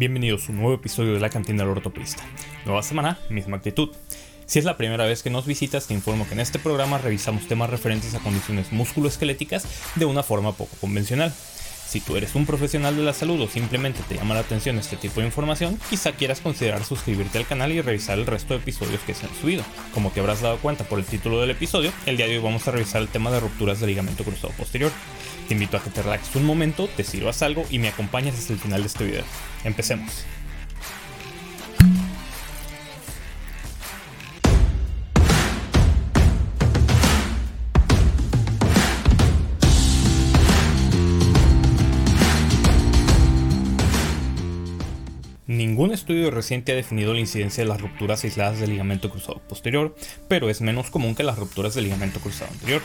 Bienvenidos a un nuevo episodio de la cantina del ortopedista. Nueva semana, misma actitud. Si es la primera vez que nos visitas, te informo que en este programa revisamos temas referentes a condiciones musculoesqueléticas de una forma poco convencional. Si tú eres un profesional de la salud o simplemente te llama la atención este tipo de información, quizá quieras considerar suscribirte al canal y revisar el resto de episodios que se han subido. Como te habrás dado cuenta por el título del episodio, el día de hoy vamos a revisar el tema de rupturas de ligamento cruzado posterior. Te invito a que te relajes un momento, te sirvas algo y me acompañes hasta el final de este video. Empecemos. Ningún estudio reciente ha definido la incidencia de las rupturas aisladas del ligamento cruzado posterior, pero es menos común que las rupturas del ligamento cruzado anterior.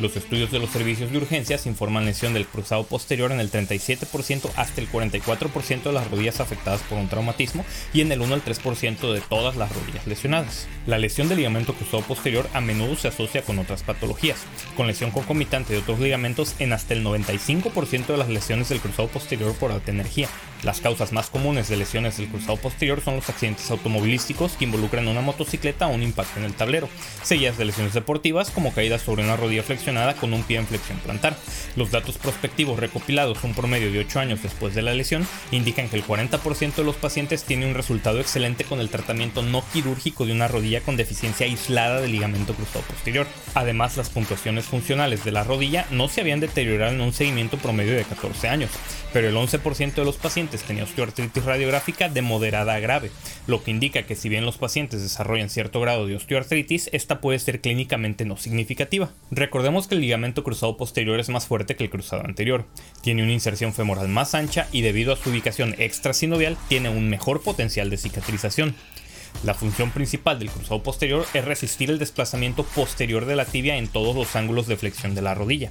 Los estudios de los servicios de urgencias informan lesión del cruzado posterior en el 37% hasta el 44% de las rodillas afectadas por un traumatismo y en el 1 al 3% de todas las rodillas lesionadas. La lesión del ligamento cruzado posterior a menudo se asocia con otras patologías, con lesión concomitante de otros ligamentos en hasta el 95% de las lesiones del cruzado posterior por alta energía. Las causas más comunes de lesiones del cruzado posterior son los accidentes automovilísticos que involucran una motocicleta o un impacto en el tablero, seguidas de lesiones deportivas como caídas sobre una rodilla flexible con un pie en flexión plantar. Los datos prospectivos recopilados un promedio de 8 años después de la lesión indican que el 40% de los pacientes tiene un resultado excelente con el tratamiento no quirúrgico de una rodilla con deficiencia aislada del ligamento cruzado posterior. Además, las puntuaciones funcionales de la rodilla no se habían deteriorado en un seguimiento promedio de 14 años, pero el 11% de los pacientes tenía osteoartritis radiográfica de moderada a grave, lo que indica que si bien los pacientes desarrollan cierto grado de osteoartritis, esta puede ser clínicamente no significativa. Recordemos que el ligamento cruzado posterior es más fuerte que el cruzado anterior, tiene una inserción femoral más ancha y debido a su ubicación extrasinovial tiene un mejor potencial de cicatrización. La función principal del cruzado posterior es resistir el desplazamiento posterior de la tibia en todos los ángulos de flexión de la rodilla.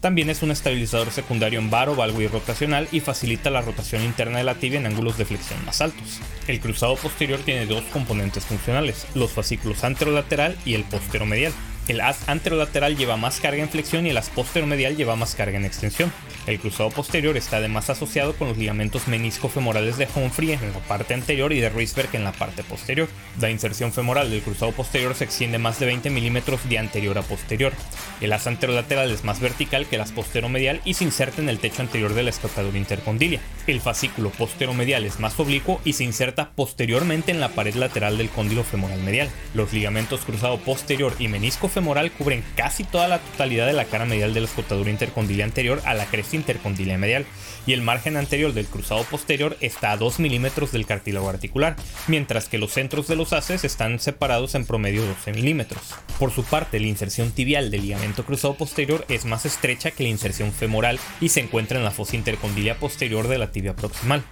También es un estabilizador secundario en varo, valgo y rotacional y facilita la rotación interna de la tibia en ángulos de flexión más altos. El cruzado posterior tiene dos componentes funcionales, los fascículos anterolateral y el posteromedial. El as anterolateral lleva más carga en flexión y el as posteromedial lleva más carga en extensión. El cruzado posterior está además asociado con los ligamentos menisco-femorales de Humphrey en la parte anterior y de Reisberg en la parte posterior. La inserción femoral del cruzado posterior se extiende más de 20 milímetros de anterior a posterior. El as anterolateral es más vertical que el as posteromedial y se inserta en el techo anterior de la escotadura intercondilia. El fascículo posteromedial es más oblicuo y se inserta posteriormente en la pared lateral del cóndilo femoral medial. Los ligamentos cruzado posterior y menisco femoral cubren casi toda la totalidad de la cara medial de la escotadura intercondilia anterior a la cresta intercondilia medial, y el margen anterior del cruzado posterior está a 2 milímetros del cartílago articular, mientras que los centros de los haces están separados en promedio 12 milímetros. Por su parte, la inserción tibial del ligamento cruzado posterior es más estrecha que la inserción femoral y se encuentra en la fosa intercondilia posterior de la tibia proximal.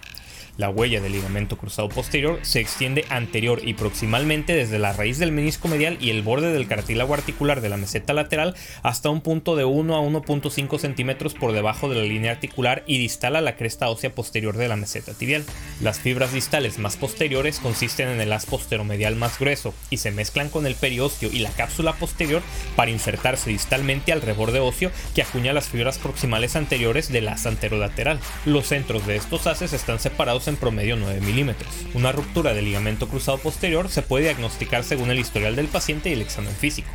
La huella del ligamento cruzado posterior se extiende anterior y proximalmente desde la raíz del menisco medial y el borde del cartílago articular de la meseta lateral hasta un punto de 1 a 1.5 centímetros por debajo de la línea articular y distal a la cresta ósea posterior de la meseta tibial. Las fibras distales más posteriores consisten en el as posteromedial más grueso y se mezclan con el periósteo y la cápsula posterior para insertarse distalmente al reborde óseo que acuña las fibras proximales anteriores del as anterolateral. Los centros de estos haces están separados en promedio 9 milímetros. Una ruptura del ligamento cruzado posterior se puede diagnosticar según el historial del paciente y el examen físico.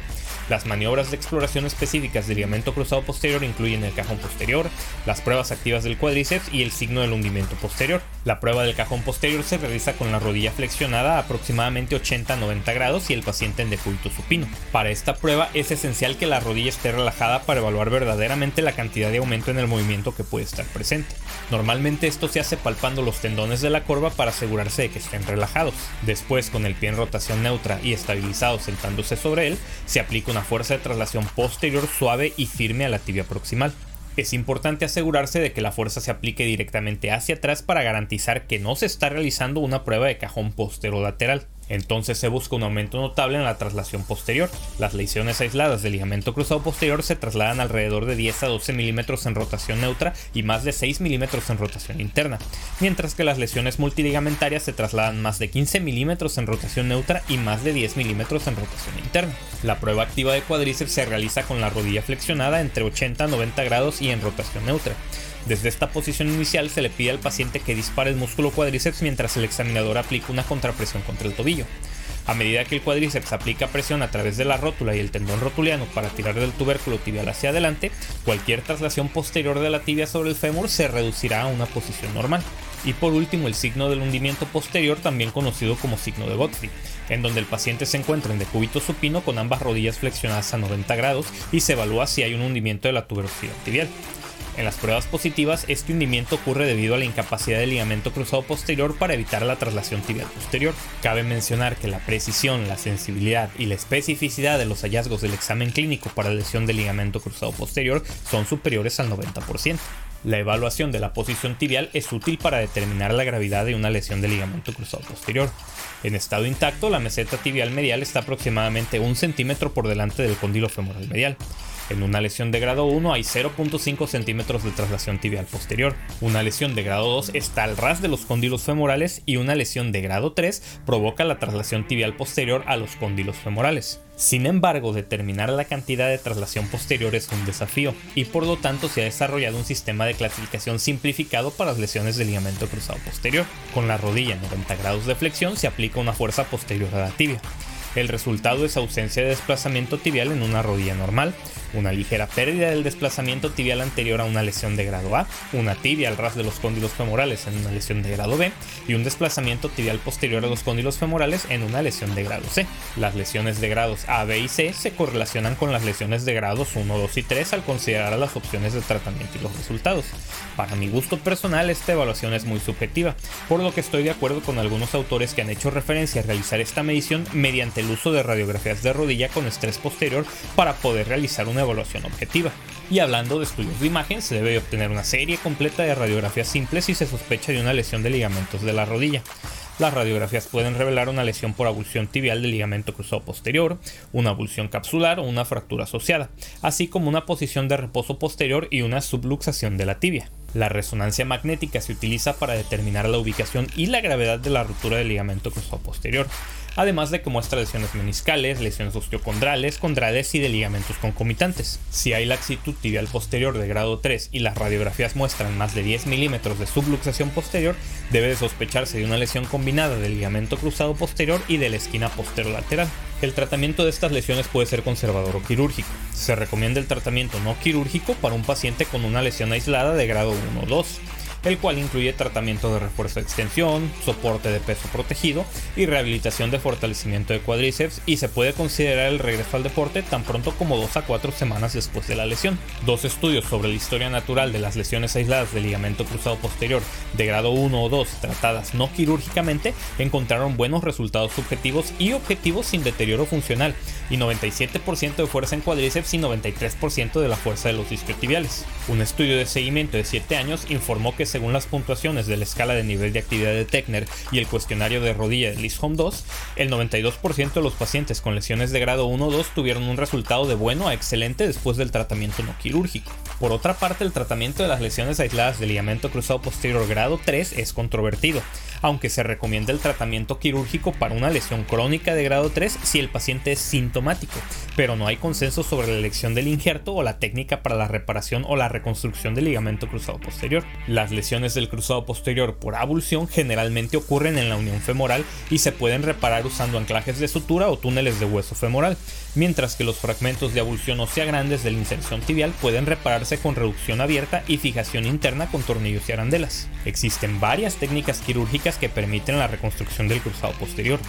Las maniobras de exploración específicas del ligamento cruzado posterior incluyen el cajón posterior, las pruebas activas del cuádriceps y el signo del hundimiento posterior. La prueba del cajón posterior se realiza con la rodilla flexionada a aproximadamente 80-90 grados y el paciente en decúbito supino. Para esta prueba es esencial que la rodilla esté relajada para evaluar verdaderamente la cantidad de aumento en el movimiento que puede estar presente. Normalmente esto se hace palpando los tendones de la corva para asegurarse de que estén relajados. Después, con el pie en rotación neutra y estabilizado sentándose sobre él, se aplica una fuerza de traslación posterior suave y firme a la tibia proximal. Es importante asegurarse de que la fuerza se aplique directamente hacia atrás para garantizar que no se está realizando una prueba de cajón posterolateral. Entonces se busca un aumento notable en la traslación posterior. Las lesiones aisladas del ligamento cruzado posterior se trasladan alrededor de 10 a 12 milímetros en rotación neutra y más de 6 milímetros en rotación interna, mientras que las lesiones multiligamentarias se trasladan más de 15 milímetros en rotación neutra y más de 10 milímetros en rotación interna. La prueba activa de cuádriceps se realiza con la rodilla flexionada entre 80 a 90 grados y en rotación neutra. Desde esta posición inicial se le pide al paciente que dispare el músculo cuádriceps mientras el examinador aplica una contrapresión contra el tobillo. A medida que el cuádriceps aplica presión a través de la rótula y el tendón rotuliano para tirar del tubérculo tibial hacia adelante, cualquier traslación posterior de la tibia sobre el fémur se reducirá a una posición normal. Y por último, el signo del hundimiento posterior, también conocido como signo de Godfrey, en donde el paciente se encuentra en decúbito supino con ambas rodillas flexionadas a 90 grados y se evalúa si hay un hundimiento de la tuberosidad tibial. En las pruebas positivas, este hundimiento ocurre debido a la incapacidad del ligamento cruzado posterior para evitar la traslación tibial posterior. Cabe mencionar que la precisión, la sensibilidad y la especificidad de los hallazgos del examen clínico para lesión del ligamento cruzado posterior son superiores al 90%. La evaluación de la posición tibial es útil para determinar la gravedad de una lesión del ligamento cruzado posterior. En estado intacto, la meseta tibial medial está aproximadamente un centímetro por delante del cóndilo femoral medial. En una lesión de grado 1 hay 0.5 centímetros de traslación tibial posterior. Una lesión de grado 2 está al ras de los cóndilos femorales y una lesión de grado 3 provoca la traslación tibial posterior a los cóndilos femorales. Sin embargo, determinar la cantidad de traslación posterior es un desafío y por lo tanto se ha desarrollado un sistema de clasificación simplificado para las lesiones del ligamento cruzado posterior. Con la rodilla en 90 grados de flexión se aplica una fuerza posterior a la tibia. El resultado es ausencia de desplazamiento tibial en una rodilla normal, una ligera pérdida del desplazamiento tibial anterior a una lesión de grado A, una tibia al ras de los cóndilos femorales en una lesión de grado B y un desplazamiento tibial posterior a los cóndilos femorales en una lesión de grado C. Las lesiones de grados A, B y C se correlacionan con las lesiones de grados 1, 2 y 3 al considerar las opciones de tratamiento y los resultados. Para mi gusto personal esta evaluación es muy subjetiva, por lo que estoy de acuerdo con algunos autores que han hecho referencia a realizar esta medición mediante el uso de radiografías de rodilla con estrés posterior para poder realizar una evaluación objetiva. Y hablando de estudios de imagen, se debe obtener una serie completa de radiografías simples si se sospecha de una lesión de ligamentos de la rodilla. Las radiografías pueden revelar una lesión por abulsión tibial del ligamento cruzado posterior, una abulsión capsular o una fractura asociada, así como una posición de reposo posterior y una subluxación de la tibia. La resonancia magnética se utiliza para determinar la ubicación y la gravedad de la ruptura del ligamento cruzado posterior además de que muestra lesiones meniscales, lesiones osteocondrales, condrales y de ligamentos concomitantes. Si hay laxitud tibial posterior de grado 3 y las radiografías muestran más de 10 milímetros de subluxación posterior, debe de sospecharse de una lesión combinada del ligamento cruzado posterior y de la esquina posterolateral. El tratamiento de estas lesiones puede ser conservador o quirúrgico. Se recomienda el tratamiento no quirúrgico para un paciente con una lesión aislada de grado 1 o 2 el cual incluye tratamiento de refuerzo de extensión, soporte de peso protegido y rehabilitación de fortalecimiento de cuádriceps y se puede considerar el regreso al deporte tan pronto como 2 a 4 semanas después de la lesión. Dos estudios sobre la historia natural de las lesiones aisladas del ligamento cruzado posterior de grado 1 o 2 tratadas no quirúrgicamente encontraron buenos resultados subjetivos y objetivos sin deterioro funcional y 97% de fuerza en cuádriceps y 93% de la fuerza de los isquiotibiales. Un estudio de seguimiento de 7 años informó que según las puntuaciones de la escala de nivel de actividad de Techner y el cuestionario de rodilla de Home 2, el 92% de los pacientes con lesiones de grado 1 o 2 tuvieron un resultado de bueno a excelente después del tratamiento no quirúrgico. Por otra parte, el tratamiento de las lesiones aisladas del ligamento cruzado posterior grado 3 es controvertido, aunque se recomienda el tratamiento quirúrgico para una lesión crónica de grado 3 si el paciente es sintomático, pero no hay consenso sobre la elección del injerto o la técnica para la reparación o la reconstrucción del ligamento cruzado posterior. Las lesiones del cruzado posterior por abulsión generalmente ocurren en la unión femoral y se pueden reparar usando anclajes de sutura o túneles de hueso femoral, mientras que los fragmentos de abulsión ósea grandes de la inserción tibial pueden repararse con reducción abierta y fijación interna con tornillos y arandelas. Existen varias técnicas quirúrgicas que permiten la reconstrucción del cruzado posterior.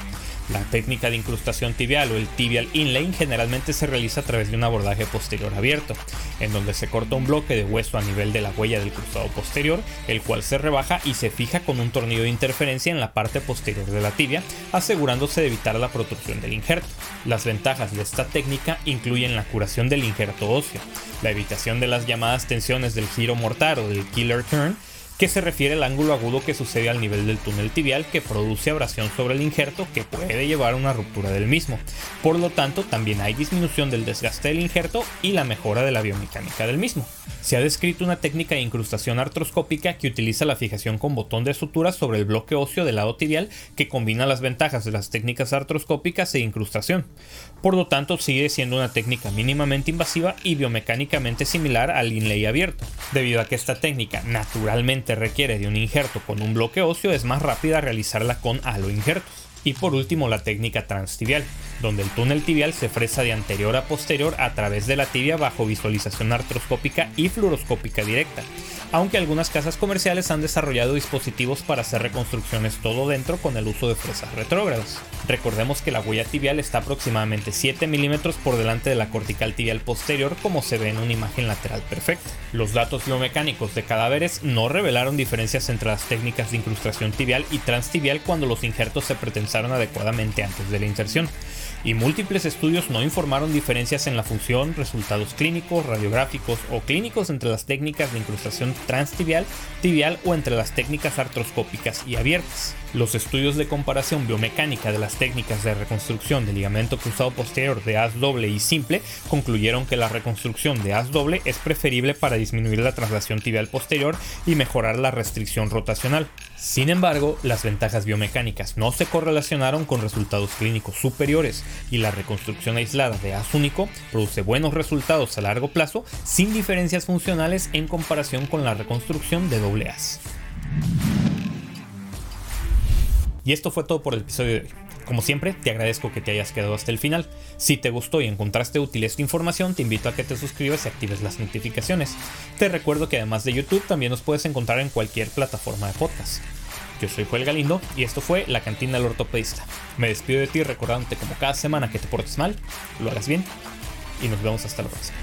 La técnica de incrustación tibial o el tibial inlay generalmente se realiza a través de un abordaje posterior abierto, en donde se corta un bloque de hueso a nivel de la huella del cruzado posterior, el cual se rebaja y se fija con un tornillo de interferencia en la parte posterior de la tibia, asegurándose de evitar la protrusión del injerto. Las ventajas de esta técnica incluyen la curación del injerto óseo, la evitación de las llamadas tensiones del giro mortal o del killer turn, que se refiere al ángulo agudo que sucede al nivel del túnel tibial que produce abrasión sobre el injerto que puede llevar a una ruptura del mismo. Por lo tanto, también hay disminución del desgaste del injerto y la mejora de la biomecánica del mismo. Se ha descrito una técnica de incrustación artroscópica que utiliza la fijación con botón de sutura sobre el bloque óseo del lado tibial que combina las ventajas de las técnicas artroscópicas e incrustación. Por lo tanto, sigue siendo una técnica mínimamente invasiva y biomecánicamente similar al inlay abierto. Debido a que esta técnica naturalmente requiere de un injerto con un bloque óseo, es más rápida realizarla con halo injertos. Y por último la técnica transtibial, donde el túnel tibial se fresa de anterior a posterior a través de la tibia bajo visualización artroscópica y fluoroscópica directa aunque algunas casas comerciales han desarrollado dispositivos para hacer reconstrucciones todo dentro con el uso de fresas retrógradas. Recordemos que la huella tibial está aproximadamente 7 milímetros por delante de la cortical tibial posterior como se ve en una imagen lateral perfecta. Los datos biomecánicos de cadáveres no revelaron diferencias entre las técnicas de incrustación tibial y transtibial cuando los injertos se pretensaron adecuadamente antes de la inserción y múltiples estudios no informaron diferencias en la función, resultados clínicos, radiográficos o clínicos entre las técnicas de incrustación transtibial, tibial o entre las técnicas artroscópicas y abiertas. Los estudios de comparación biomecánica de las técnicas de reconstrucción del ligamento cruzado posterior de haz doble y simple concluyeron que la reconstrucción de haz doble es preferible para disminuir la traslación tibial posterior y mejorar la restricción rotacional. Sin embargo, las ventajas biomecánicas no se correlacionaron con resultados clínicos superiores y la reconstrucción aislada de haz único produce buenos resultados a largo plazo sin diferencias funcionales en comparación con la reconstrucción de doble haz. Y esto fue todo por el episodio de hoy. Como siempre, te agradezco que te hayas quedado hasta el final. Si te gustó y encontraste útil esta información, te invito a que te suscribas y actives las notificaciones. Te recuerdo que además de YouTube, también nos puedes encontrar en cualquier plataforma de podcast. Yo soy Joel Galindo y esto fue La Cantina del Ortopedista. Me despido de ti recordándote como cada semana que te portes mal, lo hagas bien y nos vemos hasta la próxima.